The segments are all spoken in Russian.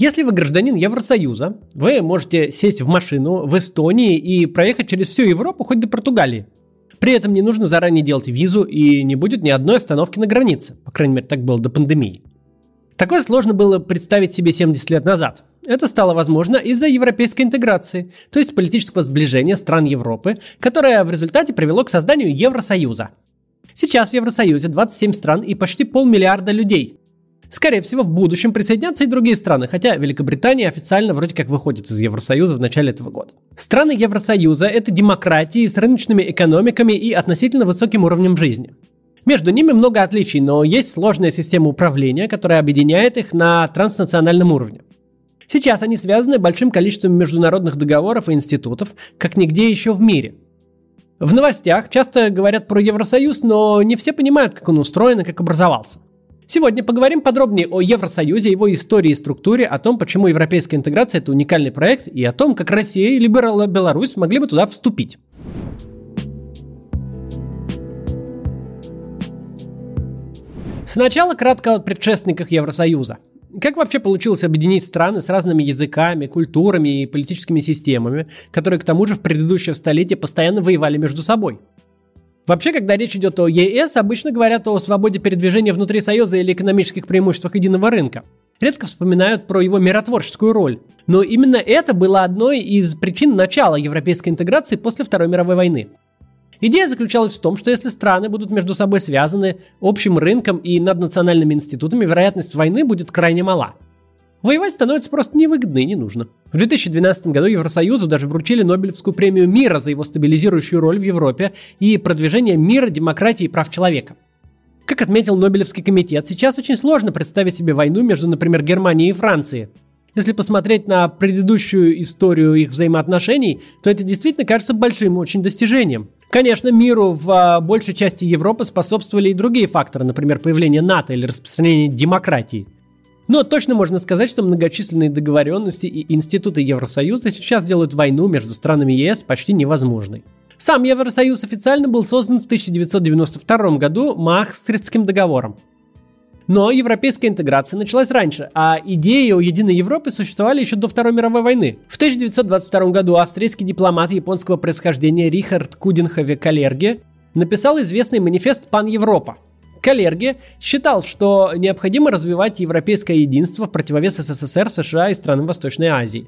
Если вы гражданин Евросоюза, вы можете сесть в машину в Эстонии и проехать через всю Европу хоть до Португалии. При этом не нужно заранее делать визу и не будет ни одной остановки на границе. По крайней мере, так было до пандемии. Такое сложно было представить себе 70 лет назад. Это стало возможно из-за европейской интеграции, то есть политического сближения стран Европы, которое в результате привело к созданию Евросоюза. Сейчас в Евросоюзе 27 стран и почти полмиллиарда людей. Скорее всего, в будущем присоединятся и другие страны, хотя Великобритания официально вроде как выходит из Евросоюза в начале этого года. Страны Евросоюза – это демократии с рыночными экономиками и относительно высоким уровнем жизни. Между ними много отличий, но есть сложная система управления, которая объединяет их на транснациональном уровне. Сейчас они связаны большим количеством международных договоров и институтов, как нигде еще в мире. В новостях часто говорят про Евросоюз, но не все понимают, как он устроен и как образовался. Сегодня поговорим подробнее о Евросоюзе, его истории и структуре, о том, почему европейская интеграция – это уникальный проект, и о том, как Россия или Беларусь могли бы туда вступить. Сначала кратко о предшественниках Евросоюза. Как вообще получилось объединить страны с разными языками, культурами и политическими системами, которые к тому же в предыдущее столетие постоянно воевали между собой? Вообще, когда речь идет о ЕС, обычно говорят о свободе передвижения внутри Союза или экономических преимуществах единого рынка. Редко вспоминают про его миротворческую роль. Но именно это было одной из причин начала европейской интеграции после Второй мировой войны. Идея заключалась в том, что если страны будут между собой связаны общим рынком и наднациональными институтами, вероятность войны будет крайне мала. Воевать становится просто невыгодно и не нужно. В 2012 году Евросоюзу даже вручили Нобелевскую премию мира за его стабилизирующую роль в Европе и продвижение мира, демократии и прав человека. Как отметил Нобелевский комитет, сейчас очень сложно представить себе войну между, например, Германией и Францией. Если посмотреть на предыдущую историю их взаимоотношений, то это действительно кажется большим очень достижением. Конечно, миру в а, большей части Европы способствовали и другие факторы, например, появление НАТО или распространение демократии – но точно можно сказать, что многочисленные договоренности и институты Евросоюза сейчас делают войну между странами ЕС почти невозможной. Сам Евросоюз официально был создан в 1992 году Махстритским договором. Но европейская интеграция началась раньше, а идеи о единой Европе существовали еще до Второй мировой войны. В 1922 году австрийский дипломат японского происхождения Рихард Кудинхове Калерге написал известный манифест «Пан Европа», Калерги считал, что необходимо развивать европейское единство в противовес СССР, США и странам Восточной Азии.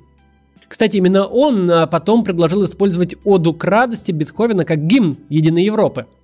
Кстати, именно он а, потом предложил использовать «Оду к радости» Бетховена как гимн Единой Европы –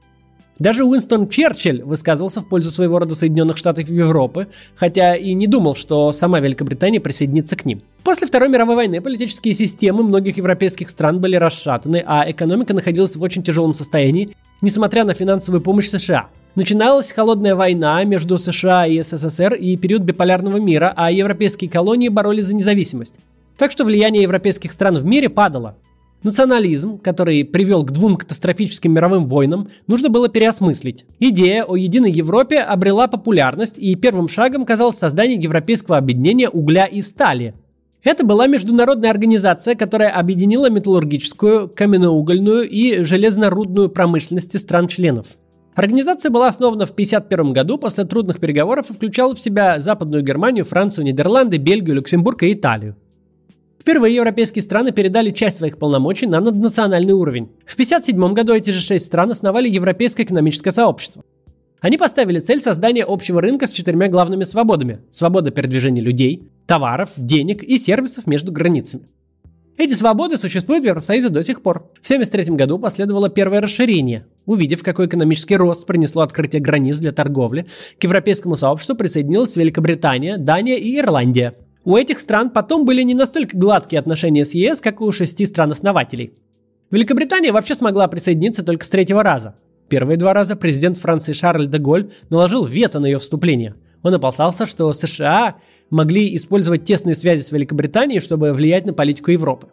даже Уинстон Черчилль высказывался в пользу своего рода Соединенных Штатов Европы, хотя и не думал, что сама Великобритания присоединится к ним. После Второй мировой войны политические системы многих европейских стран были расшатаны, а экономика находилась в очень тяжелом состоянии, несмотря на финансовую помощь США. Начиналась холодная война между США и СССР и период биполярного мира, а европейские колонии боролись за независимость. Так что влияние европейских стран в мире падало. Национализм, который привел к двум катастрофическим мировым войнам, нужно было переосмыслить. Идея о единой Европе обрела популярность, и первым шагом казалось создание Европейского объединения угля и стали. Это была международная организация, которая объединила металлургическую, каменноугольную и железнорудную промышленности стран-членов. Организация была основана в 1951 году после трудных переговоров и включала в себя Западную Германию, Францию, Нидерланды, Бельгию, Люксембург и Италию. Впервые европейские страны передали часть своих полномочий на наднациональный уровень. В 1957 году эти же шесть стран основали Европейское экономическое сообщество. Они поставили цель создания общего рынка с четырьмя главными свободами – свобода передвижения людей, товаров, денег и сервисов между границами. Эти свободы существуют в Евросоюзе до сих пор. В 1973 году последовало первое расширение. Увидев, какой экономический рост принесло открытие границ для торговли, к европейскому сообществу присоединилась Великобритания, Дания и Ирландия – у этих стран потом были не настолько гладкие отношения с ЕС, как у шести стран-основателей. Великобритания вообще смогла присоединиться только с третьего раза. Первые два раза президент Франции Шарль де Голь наложил вето на ее вступление. Он опасался, что США могли использовать тесные связи с Великобританией, чтобы влиять на политику Европы.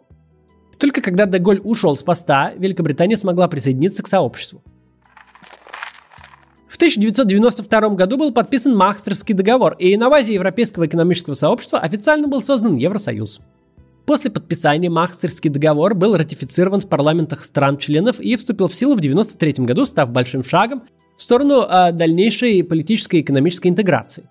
Только когда де Голь ушел с поста, Великобритания смогла присоединиться к сообществу. В 1992 году был подписан Махстерский договор, и на базе Европейского экономического сообщества официально был создан Евросоюз. После подписания Махстерский договор был ратифицирован в парламентах стран-членов и вступил в силу в 1993 году, став большим шагом в сторону а, дальнейшей политической и экономической интеграции.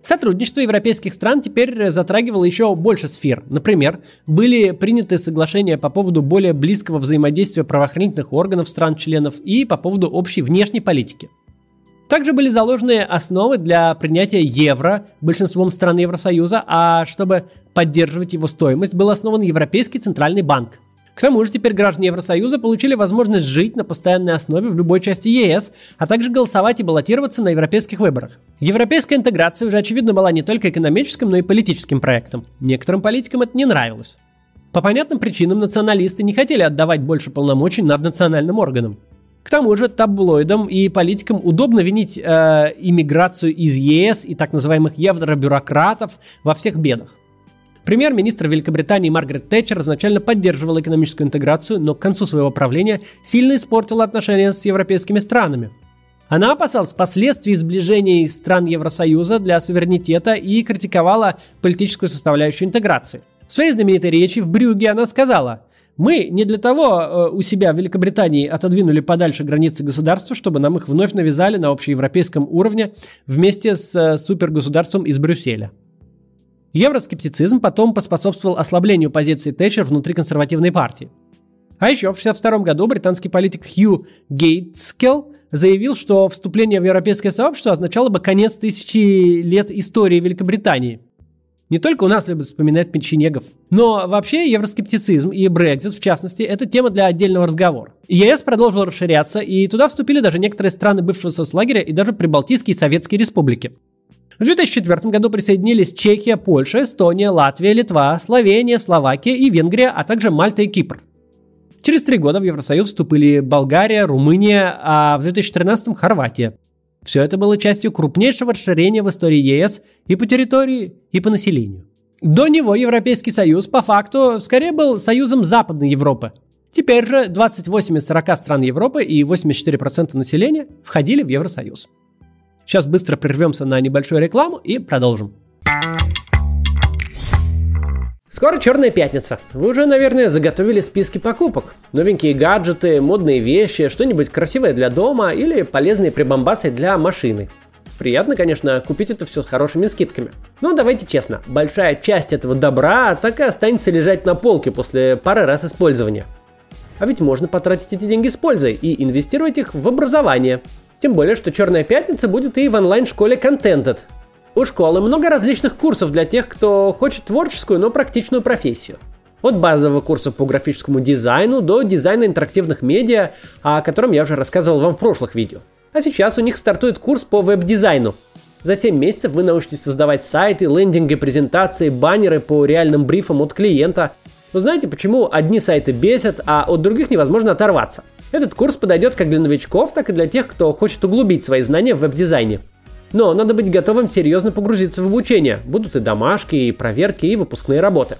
Сотрудничество европейских стран теперь затрагивало еще больше сфер. Например, были приняты соглашения по поводу более близкого взаимодействия правоохранительных органов стран-членов и по поводу общей внешней политики. Также были заложены основы для принятия евро большинством стран Евросоюза, а чтобы поддерживать его стоимость, был основан Европейский центральный банк. К тому же теперь граждане Евросоюза получили возможность жить на постоянной основе в любой части ЕС, а также голосовать и баллотироваться на европейских выборах. Европейская интеграция уже очевидно была не только экономическим, но и политическим проектом. Некоторым политикам это не нравилось. По понятным причинам националисты не хотели отдавать больше полномочий над национальным органом. К тому же таблоидам и политикам удобно винить э, иммиграцию из ЕС и так называемых евробюрократов во всех бедах. Премьер-министр Великобритании Маргарет Тэтчер изначально поддерживала экономическую интеграцию, но к концу своего правления сильно испортила отношения с европейскими странами. Она опасалась последствий сближения стран Евросоюза для суверенитета и критиковала политическую составляющую интеграции. В своей знаменитой речи в Брюге она сказала мы не для того э, у себя в Великобритании отодвинули подальше границы государства, чтобы нам их вновь навязали на общеевропейском уровне вместе с э, супергосударством из Брюсселя. Евроскептицизм потом поспособствовал ослаблению позиции Тэтчер внутри консервативной партии. А еще в 1962 году британский политик Хью Гейтскелл заявил, что вступление в европейское сообщество означало бы конец тысячи лет истории Великобритании. Не только у нас любят вспоминать печенегов. Но вообще евроскептицизм и Брекзит, в частности, это тема для отдельного разговора. ЕС продолжил расширяться, и туда вступили даже некоторые страны бывшего соцлагеря и даже прибалтийские советские республики. В 2004 году присоединились Чехия, Польша, Эстония, Латвия, Литва, Словения, Словакия и Венгрия, а также Мальта и Кипр. Через три года в Евросоюз вступили Болгария, Румыния, а в 2013 Хорватия. Все это было частью крупнейшего расширения в истории ЕС и по территории, и по населению. До него Европейский Союз по факту скорее был союзом Западной Европы. Теперь же 28 из 40 стран Европы и 84% населения входили в Евросоюз. Сейчас быстро прервемся на небольшую рекламу и продолжим. Скоро Черная пятница. Вы уже, наверное, заготовили списки покупок. Новенькие гаджеты, модные вещи, что-нибудь красивое для дома или полезные прибамбасы для машины. Приятно, конечно, купить это все с хорошими скидками. Но давайте честно, большая часть этого добра так и останется лежать на полке после пары раз использования. А ведь можно потратить эти деньги с пользой и инвестировать их в образование, тем более, что Черная Пятница будет и в онлайн-школе Contented. У школы много различных курсов для тех, кто хочет творческую, но практичную профессию. От базового курса по графическому дизайну до дизайна интерактивных медиа, о котором я уже рассказывал вам в прошлых видео. А сейчас у них стартует курс по веб-дизайну. За 7 месяцев вы научитесь создавать сайты, лендинги, презентации, баннеры по реальным брифам от клиента. Вы знаете, почему одни сайты бесят, а от других невозможно оторваться – этот курс подойдет как для новичков, так и для тех, кто хочет углубить свои знания в веб-дизайне. Но надо быть готовым серьезно погрузиться в обучение. Будут и домашки, и проверки, и выпускные работы.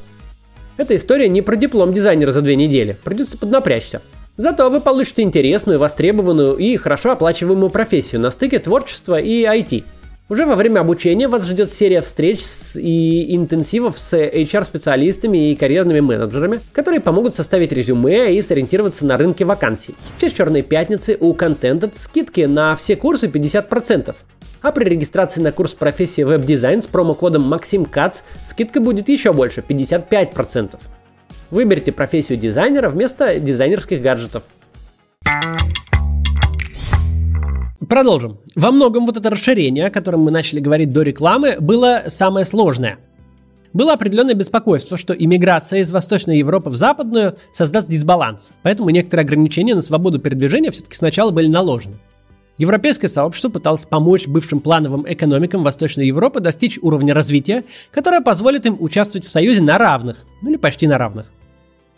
Эта история не про диплом дизайнера за две недели. Придется поднапрячься. Зато вы получите интересную, востребованную и хорошо оплачиваемую профессию на стыке творчества и IT – уже во время обучения вас ждет серия встреч и интенсивов с HR-специалистами и карьерными менеджерами, которые помогут составить резюме и сориентироваться на рынке вакансий. В честь Черной Пятницы у Contented скидки на все курсы 50%. А при регистрации на курс профессии веб-дизайн с промокодом Максим Кац скидка будет еще больше, 55%. Выберите профессию дизайнера вместо дизайнерских гаджетов. Продолжим. Во многом вот это расширение, о котором мы начали говорить до рекламы, было самое сложное. Было определенное беспокойство, что иммиграция из Восточной Европы в Западную создаст дисбаланс, поэтому некоторые ограничения на свободу передвижения все-таки сначала были наложены. Европейское сообщество пыталось помочь бывшим плановым экономикам Восточной Европы достичь уровня развития, которое позволит им участвовать в Союзе на равных, ну или почти на равных.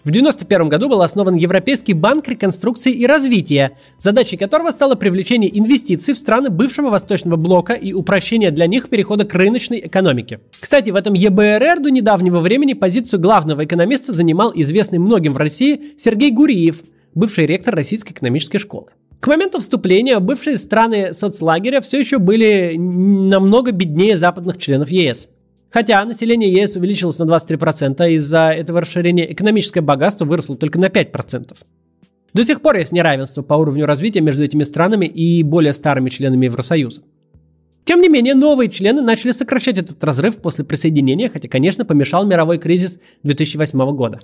В 1991 году был основан Европейский банк реконструкции и развития, задачей которого стало привлечение инвестиций в страны бывшего Восточного блока и упрощение для них перехода к рыночной экономике. Кстати, в этом ЕБРР до недавнего времени позицию главного экономиста занимал известный многим в России Сергей Гуриев, бывший ректор Российской экономической школы. К моменту вступления бывшие страны соцлагеря все еще были намного беднее западных членов ЕС. Хотя население ЕС увеличилось на 23%, из-за этого расширения экономическое богатство выросло только на 5%. До сих пор есть неравенство по уровню развития между этими странами и более старыми членами Евросоюза. Тем не менее, новые члены начали сокращать этот разрыв после присоединения, хотя, конечно, помешал мировой кризис 2008 года.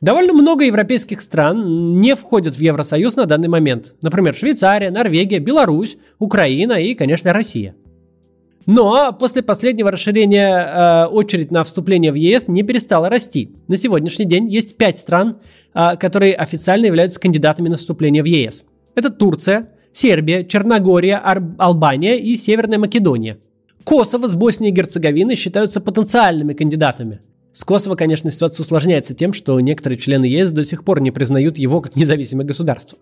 Довольно много европейских стран не входят в Евросоюз на данный момент. Например, Швейцария, Норвегия, Беларусь, Украина и, конечно, Россия. Но после последнего расширения э, очередь на вступление в ЕС не перестала расти. На сегодняшний день есть пять стран, э, которые официально являются кандидатами на вступление в ЕС. Это Турция, Сербия, Черногория, Ар- Албания и Северная Македония. Косово с Боснией и Герцеговиной считаются потенциальными кандидатами. С Косово, конечно, ситуация усложняется тем, что некоторые члены ЕС до сих пор не признают его как независимое государство.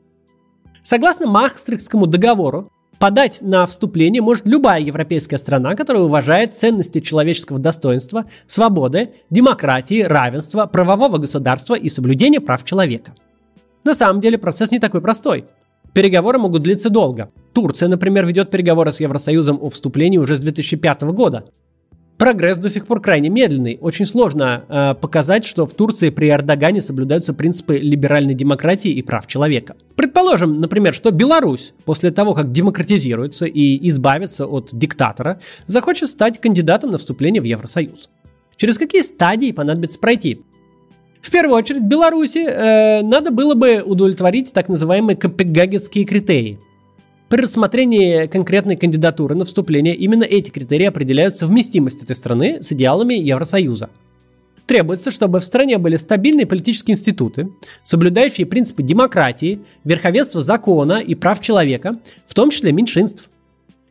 Согласно Махстрихтскому договору, подать на вступление может любая европейская страна, которая уважает ценности человеческого достоинства, свободы, демократии, равенства, правового государства и соблюдения прав человека. На самом деле процесс не такой простой. Переговоры могут длиться долго. Турция, например, ведет переговоры с Евросоюзом о вступлении уже с 2005 года, Прогресс до сих пор крайне медленный. Очень сложно э, показать, что в Турции при Эрдогане соблюдаются принципы либеральной демократии и прав человека. Предположим, например, что Беларусь после того, как демократизируется и избавится от диктатора, захочет стать кандидатом на вступление в Евросоюз. Через какие стадии понадобится пройти? В первую очередь, Беларуси э, надо было бы удовлетворить так называемые копенгагенские критерии – при рассмотрении конкретной кандидатуры на вступление именно эти критерии определяют совместимость этой страны с идеалами Евросоюза. Требуется, чтобы в стране были стабильные политические институты, соблюдающие принципы демократии, верховенства закона и прав человека, в том числе меньшинств.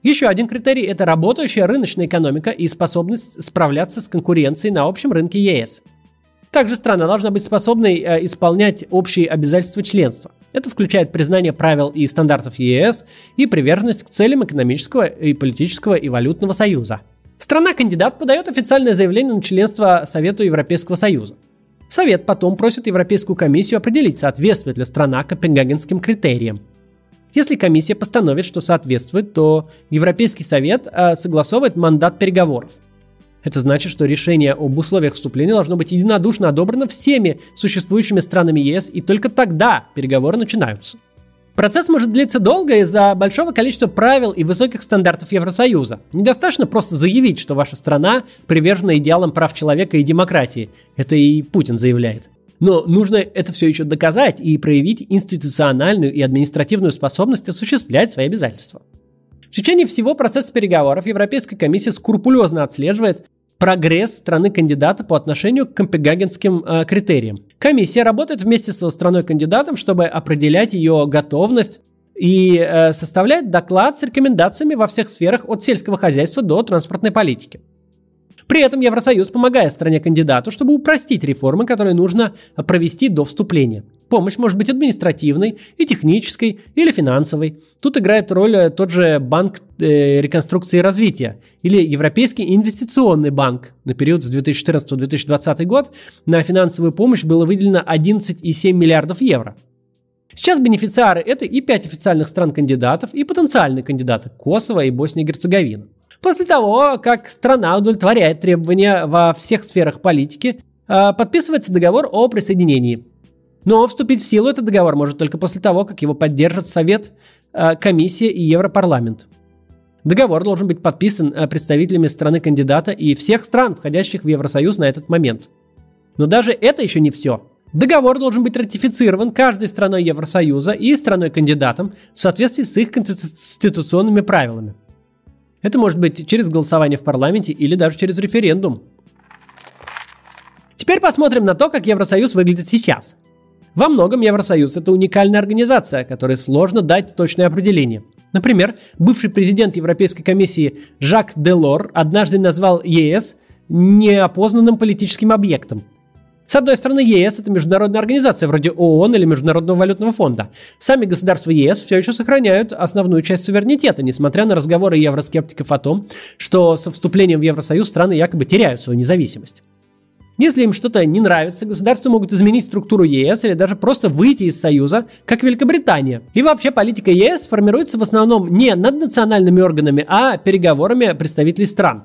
Еще один критерий – это работающая рыночная экономика и способность справляться с конкуренцией на общем рынке ЕС. Также страна должна быть способной э, исполнять общие обязательства членства. Это включает признание правил и стандартов ЕС и приверженность к целям экономического и политического и валютного союза. Страна-кандидат подает официальное заявление на членство Совету Европейского Союза. Совет потом просит Европейскую комиссию определить, соответствует ли страна копенгагенским критериям. Если комиссия постановит, что соответствует, то Европейский совет э, согласовывает мандат переговоров – это значит, что решение об условиях вступления должно быть единодушно одобрено всеми существующими странами ЕС, и только тогда переговоры начинаются. Процесс может длиться долго из-за большого количества правил и высоких стандартов Евросоюза. Недостаточно просто заявить, что ваша страна привержена идеалам прав человека и демократии. Это и Путин заявляет. Но нужно это все еще доказать и проявить институциональную и административную способность осуществлять свои обязательства. В течение всего процесса переговоров Европейская комиссия скрупулезно отслеживает, прогресс страны-кандидата по отношению к копенгагенским э, критериям. Комиссия работает вместе со страной-кандидатом, чтобы определять ее готовность и э, составляет доклад с рекомендациями во всех сферах от сельского хозяйства до транспортной политики. При этом Евросоюз помогает стране-кандидату, чтобы упростить реформы, которые нужно провести до вступления. Помощь может быть административной, и технической, или финансовой. Тут играет роль э, тот же Банк э, реконструкции и развития, или Европейский инвестиционный банк. На период с 2014 по 2020 год на финансовую помощь было выделено 11,7 миллиардов евро. Сейчас бенефициары – это и пять официальных стран-кандидатов, и потенциальные кандидаты – Косово и Босния и Герцеговина. После того, как страна удовлетворяет требования во всех сферах политики, э, подписывается договор о присоединении. Но вступить в силу этот договор может только после того, как его поддержат Совет, э, Комиссия и Европарламент. Договор должен быть подписан э, представителями страны кандидата и всех стран, входящих в Евросоюз на этот момент. Но даже это еще не все. Договор должен быть ратифицирован каждой страной Евросоюза и страной-кандидатом в соответствии с их конституционными правилами. Это может быть через голосование в парламенте или даже через референдум. Теперь посмотрим на то, как Евросоюз выглядит сейчас. Во многом Евросоюз – это уникальная организация, которой сложно дать точное определение. Например, бывший президент Европейской комиссии Жак Делор однажды назвал ЕС неопознанным политическим объектом – с одной стороны, ЕС – это международная организация вроде ООН или Международного валютного фонда. Сами государства ЕС все еще сохраняют основную часть суверенитета, несмотря на разговоры евроскептиков о том, что со вступлением в Евросоюз страны якобы теряют свою независимость. Если им что-то не нравится, государства могут изменить структуру ЕС или даже просто выйти из Союза, как Великобритания. И вообще политика ЕС формируется в основном не над национальными органами, а переговорами представителей стран.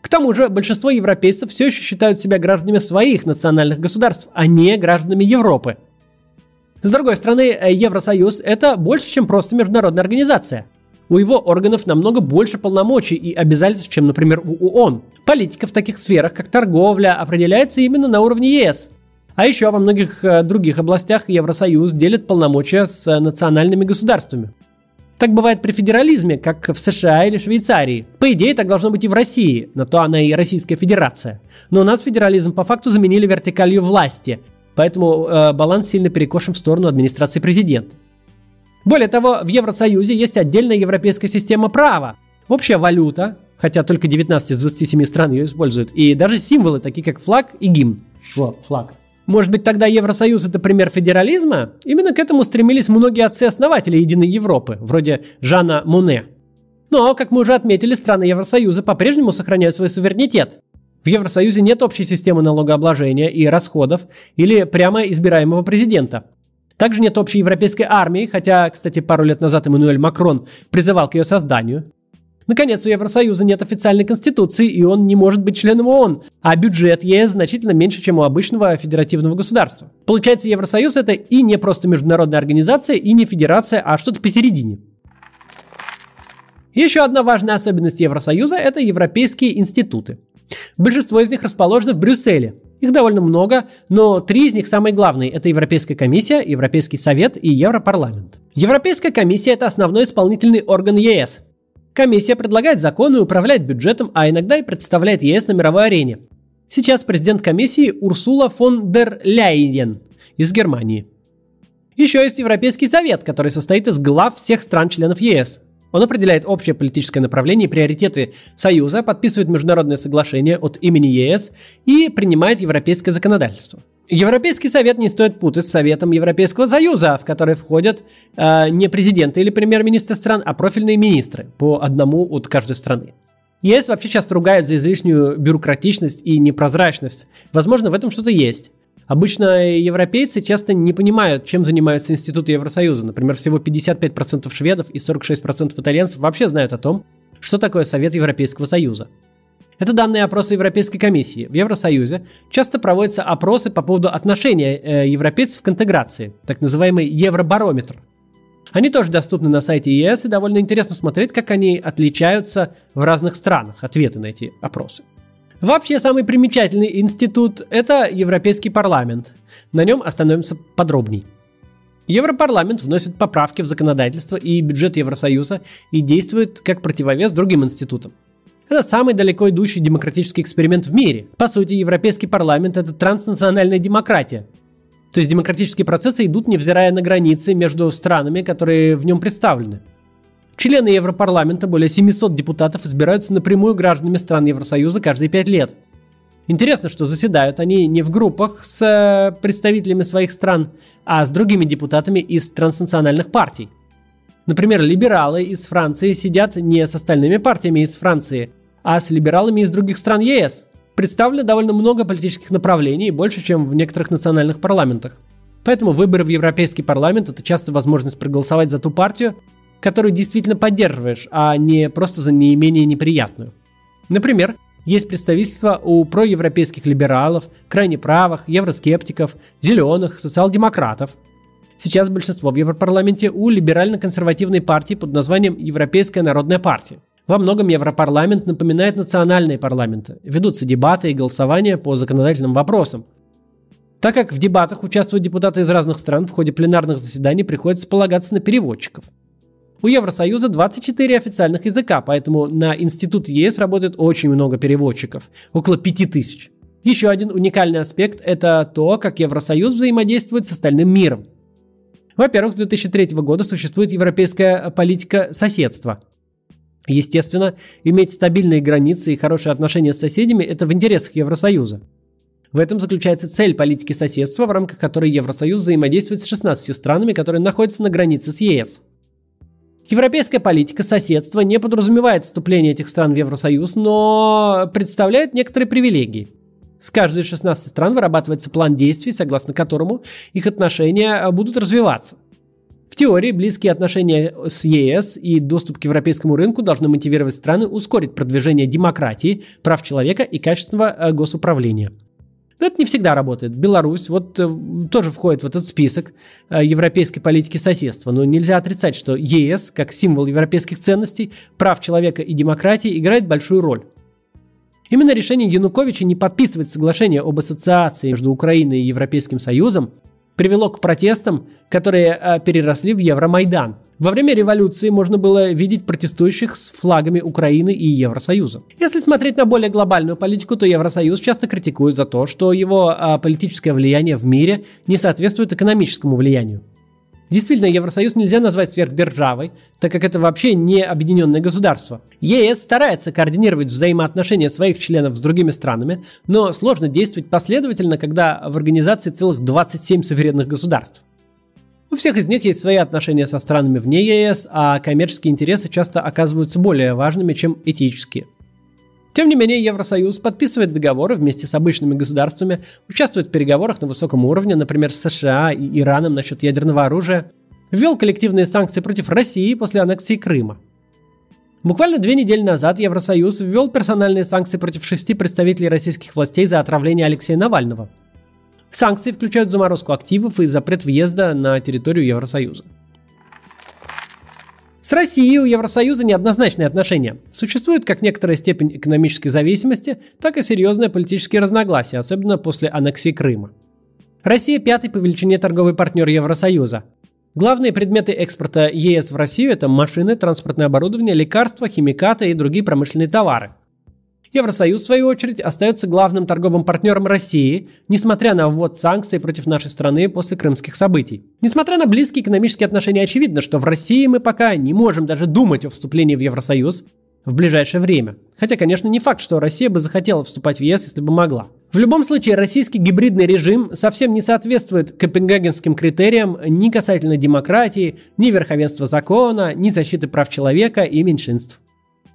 К тому же большинство европейцев все еще считают себя гражданами своих национальных государств, а не гражданами Европы. С другой стороны, Евросоюз – это больше, чем просто международная организация. У его органов намного больше полномочий и обязательств, чем, например, у ООН. Политика в таких сферах, как торговля, определяется именно на уровне ЕС. А еще во многих э, других областях Евросоюз делит полномочия с э, национальными государствами. Так бывает при федерализме, как в США или Швейцарии. По идее, так должно быть и в России, на то она и Российская Федерация. Но у нас федерализм по факту заменили вертикалью власти, поэтому э, баланс сильно перекошен в сторону администрации президента. Более того, в Евросоюзе есть отдельная европейская система права, общая валюта, хотя только 19 из 27 стран ее используют, и даже символы, такие как флаг и гимн. Вот, флаг. Может быть, тогда Евросоюз это пример федерализма? Именно к этому стремились многие отцы-основатели Единой Европы, вроде Жана Муне. Но, как мы уже отметили, страны Евросоюза по-прежнему сохраняют свой суверенитет. В Евросоюзе нет общей системы налогообложения и расходов или прямо избираемого президента. Также нет общей европейской армии, хотя, кстати, пару лет назад Эммануэль Макрон призывал к ее созданию. Наконец, у Евросоюза нет официальной конституции, и он не может быть членом ООН, а бюджет ЕС значительно меньше, чем у обычного федеративного государства. Получается, Евросоюз это и не просто международная организация, и не федерация, а что-то посередине. Еще одна важная особенность Евросоюза – это европейские институты. Большинство из них расположено в Брюсселе. Их довольно много, но три из них самые главные – это Европейская комиссия, Европейский совет и Европарламент. Европейская комиссия – это основной исполнительный орган ЕС. Комиссия предлагает законы, управляет бюджетом, а иногда и представляет ЕС на мировой арене. Сейчас президент комиссии Урсула фон дер Ляйен из Германии. Еще есть Европейский совет, который состоит из глав всех стран-членов ЕС. Он определяет общее политическое направление и приоритеты Союза, подписывает международные соглашения от имени ЕС и принимает европейское законодательство. Европейский совет не стоит путать с Советом Европейского Союза, в который входят э, не президенты или премьер-министры стран, а профильные министры, по одному от каждой страны. ЕС вообще часто ругают за излишнюю бюрократичность и непрозрачность. Возможно, в этом что-то есть. Обычно европейцы часто не понимают, чем занимаются институты Евросоюза. Например, всего 55% шведов и 46% итальянцев вообще знают о том, что такое Совет Европейского Союза. Это данные опроса Европейской комиссии. В Евросоюзе часто проводятся опросы по поводу отношения э, европейцев к интеграции, так называемый Евробарометр. Они тоже доступны на сайте ЕС, и довольно интересно смотреть, как они отличаются в разных странах, ответы на эти опросы. Вообще, самый примечательный институт – это Европейский парламент. На нем остановимся подробней. Европарламент вносит поправки в законодательство и бюджет Евросоюза и действует как противовес другим институтам. Это самый далеко идущий демократический эксперимент в мире. По сути, Европейский парламент – это транснациональная демократия. То есть демократические процессы идут, невзирая на границы между странами, которые в нем представлены. Члены Европарламента, более 700 депутатов, избираются напрямую гражданами стран Евросоюза каждые 5 лет. Интересно, что заседают они не в группах с э, представителями своих стран, а с другими депутатами из транснациональных партий. Например, либералы из Франции сидят не с остальными партиями из Франции, а с либералами из других стран ЕС. Представлено довольно много политических направлений, больше, чем в некоторых национальных парламентах. Поэтому выборы в Европейский парламент – это часто возможность проголосовать за ту партию, которую действительно поддерживаешь, а не просто за неимение неприятную. Например, есть представительство у проевропейских либералов, крайне правых, евроскептиков, зеленых, социал-демократов. Сейчас большинство в Европарламенте у либерально-консервативной партии под названием Европейская народная партия. Во многом Европарламент напоминает национальные парламенты. Ведутся дебаты и голосования по законодательным вопросам. Так как в дебатах участвуют депутаты из разных стран, в ходе пленарных заседаний приходится полагаться на переводчиков. У Евросоюза 24 официальных языка, поэтому на институт ЕС работает очень много переводчиков, около 5000. Еще один уникальный аспект – это то, как Евросоюз взаимодействует с остальным миром. Во-первых, с 2003 года существует европейская политика соседства – Естественно, иметь стабильные границы и хорошие отношения с соседями – это в интересах Евросоюза. В этом заключается цель политики соседства, в рамках которой Евросоюз взаимодействует с 16 странами, которые находятся на границе с ЕС. Европейская политика соседства не подразумевает вступление этих стран в Евросоюз, но представляет некоторые привилегии. С каждой из 16 стран вырабатывается план действий, согласно которому их отношения будут развиваться. В теории близкие отношения с ЕС и доступ к европейскому рынку должны мотивировать страны ускорить продвижение демократии, прав человека и качества э, госуправления. Но это не всегда работает. Беларусь вот э, тоже входит в этот список э, европейской политики соседства. Но нельзя отрицать, что ЕС, как символ европейских ценностей, прав человека и демократии, играет большую роль. Именно решение Януковича не подписывать соглашение об ассоциации между Украиной и Европейским Союзом привело к протестам, которые э, переросли в Евромайдан. Во время революции можно было видеть протестующих с флагами Украины и Евросоюза. Если смотреть на более глобальную политику, то Евросоюз часто критикует за то, что его э, политическое влияние в мире не соответствует экономическому влиянию. Действительно, Евросоюз нельзя назвать сверхдержавой, так как это вообще не объединенное государство. ЕС старается координировать взаимоотношения своих членов с другими странами, но сложно действовать последовательно, когда в организации целых 27 суверенных государств. У всех из них есть свои отношения со странами вне ЕС, а коммерческие интересы часто оказываются более важными, чем этические. Тем не менее, Евросоюз подписывает договоры вместе с обычными государствами, участвует в переговорах на высоком уровне, например, с США и Ираном насчет ядерного оружия, ввел коллективные санкции против России после аннексии Крыма. Буквально две недели назад Евросоюз ввел персональные санкции против шести представителей российских властей за отравление Алексея Навального. Санкции включают заморозку активов и запрет въезда на территорию Евросоюза. С Россией у Евросоюза неоднозначные отношения. Существует как некоторая степень экономической зависимости, так и серьезные политические разногласия, особенно после аннексии Крыма. Россия пятый по величине торговый партнер Евросоюза. Главные предметы экспорта ЕС в Россию – это машины, транспортное оборудование, лекарства, химикаты и другие промышленные товары – Евросоюз, в свою очередь, остается главным торговым партнером России, несмотря на ввод санкций против нашей страны после крымских событий. Несмотря на близкие экономические отношения, очевидно, что в России мы пока не можем даже думать о вступлении в Евросоюз в ближайшее время. Хотя, конечно, не факт, что Россия бы захотела вступать в ЕС, если бы могла. В любом случае, российский гибридный режим совсем не соответствует копенгагенским критериям ни касательно демократии, ни верховенства закона, ни защиты прав человека и меньшинств.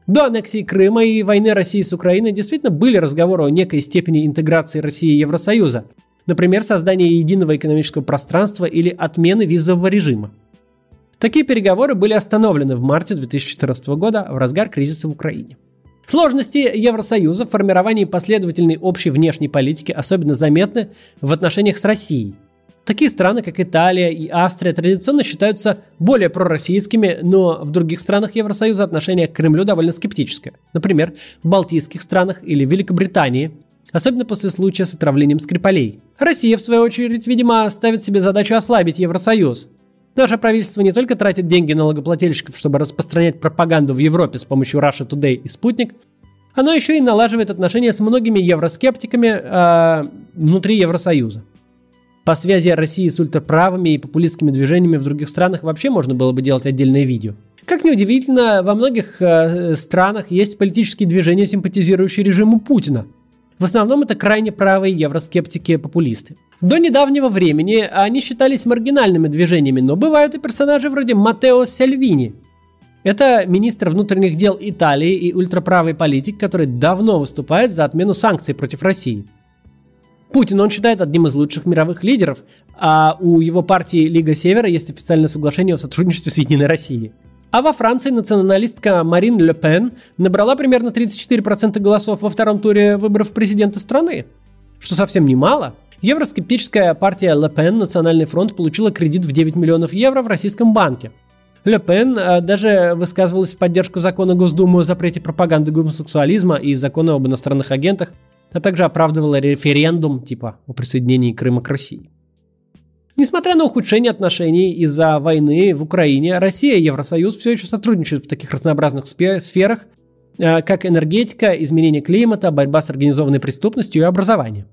До аннексии Крыма и войны России с Украиной действительно были разговоры о некой степени интеграции России и Евросоюза. Например, создание единого экономического пространства или отмены визового режима. Такие переговоры были остановлены в марте 2014 года в разгар кризиса в Украине. Сложности Евросоюза в формировании последовательной общей внешней политики особенно заметны в отношениях с Россией – Такие страны, как Италия и Австрия, традиционно считаются более пророссийскими, но в других странах Евросоюза отношение к Кремлю довольно скептическое. Например, в Балтийских странах или Великобритании, особенно после случая с отравлением Скрипалей. Россия, в свою очередь, видимо, ставит себе задачу ослабить Евросоюз. Наше правительство не только тратит деньги налогоплательщиков, чтобы распространять пропаганду в Европе с помощью Russia Today и Спутник, оно еще и налаживает отношения с многими евроскептиками э, внутри Евросоюза. По связи России с ультраправыми и популистскими движениями в других странах вообще можно было бы делать отдельное видео. Как ни удивительно, во многих э, странах есть политические движения, симпатизирующие режиму Путина. В основном это крайне правые евроскептики-популисты. До недавнего времени они считались маргинальными движениями, но бывают и персонажи вроде Матео Сальвини. Это министр внутренних дел Италии и ультраправый политик, который давно выступает за отмену санкций против России – Путин он считает одним из лучших мировых лидеров, а у его партии Лига Севера есть официальное соглашение о сотрудничестве с Единой Россией. А во Франции националистка Марин Ле Пен набрала примерно 34% голосов во втором туре выборов президента страны, что совсем немало. Евроскептическая партия Ле Пен «Национальный фронт» получила кредит в 9 миллионов евро в российском банке. Ле Пен а, даже высказывалась в поддержку закона Госдумы о запрете пропаганды гомосексуализма и закона об иностранных агентах, а также оправдывала референдум типа о присоединении Крыма к России. Несмотря на ухудшение отношений из-за войны в Украине, Россия и Евросоюз все еще сотрудничают в таких разнообразных сферах, э, как энергетика, изменение климата, борьба с организованной преступностью и образование.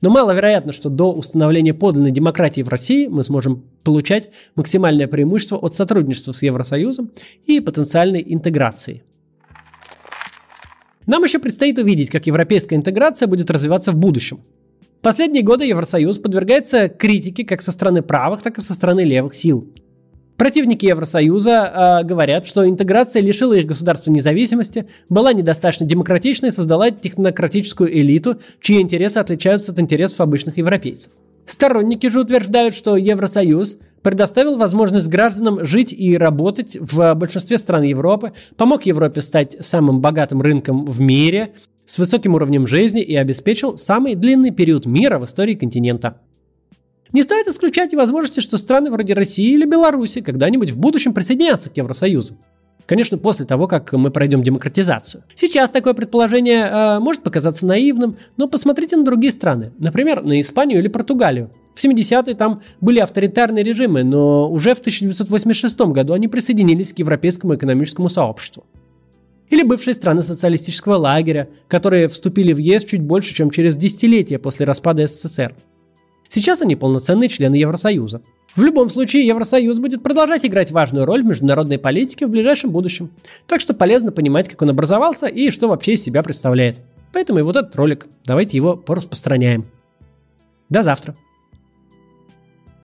Но маловероятно, что до установления подлинной демократии в России мы сможем получать максимальное преимущество от сотрудничества с Евросоюзом и потенциальной интеграции – нам еще предстоит увидеть, как европейская интеграция будет развиваться в будущем. Последние годы Евросоюз подвергается критике как со стороны правых, так и со стороны левых сил. Противники Евросоюза э, говорят, что интеграция лишила их государства независимости, была недостаточно демократичной и создала технократическую элиту, чьи интересы отличаются от интересов обычных европейцев. Сторонники же утверждают, что Евросоюз предоставил возможность гражданам жить и работать в большинстве стран Европы, помог Европе стать самым богатым рынком в мире, с высоким уровнем жизни и обеспечил самый длинный период мира в истории континента. Не стоит исключать и возможности, что страны вроде России или Беларуси когда-нибудь в будущем присоединятся к Евросоюзу. Конечно, после того, как мы пройдем демократизацию. Сейчас такое предположение э, может показаться наивным, но посмотрите на другие страны. Например, на Испанию или Португалию. В 70-е там были авторитарные режимы, но уже в 1986 году они присоединились к Европейскому экономическому сообществу. Или бывшие страны социалистического лагеря, которые вступили в ЕС чуть больше, чем через десятилетия после распада СССР. Сейчас они полноценные члены Евросоюза. В любом случае, Евросоюз будет продолжать играть важную роль в международной политике в ближайшем будущем. Так что полезно понимать, как он образовался и что вообще из себя представляет. Поэтому и вот этот ролик. Давайте его пораспространяем. До завтра.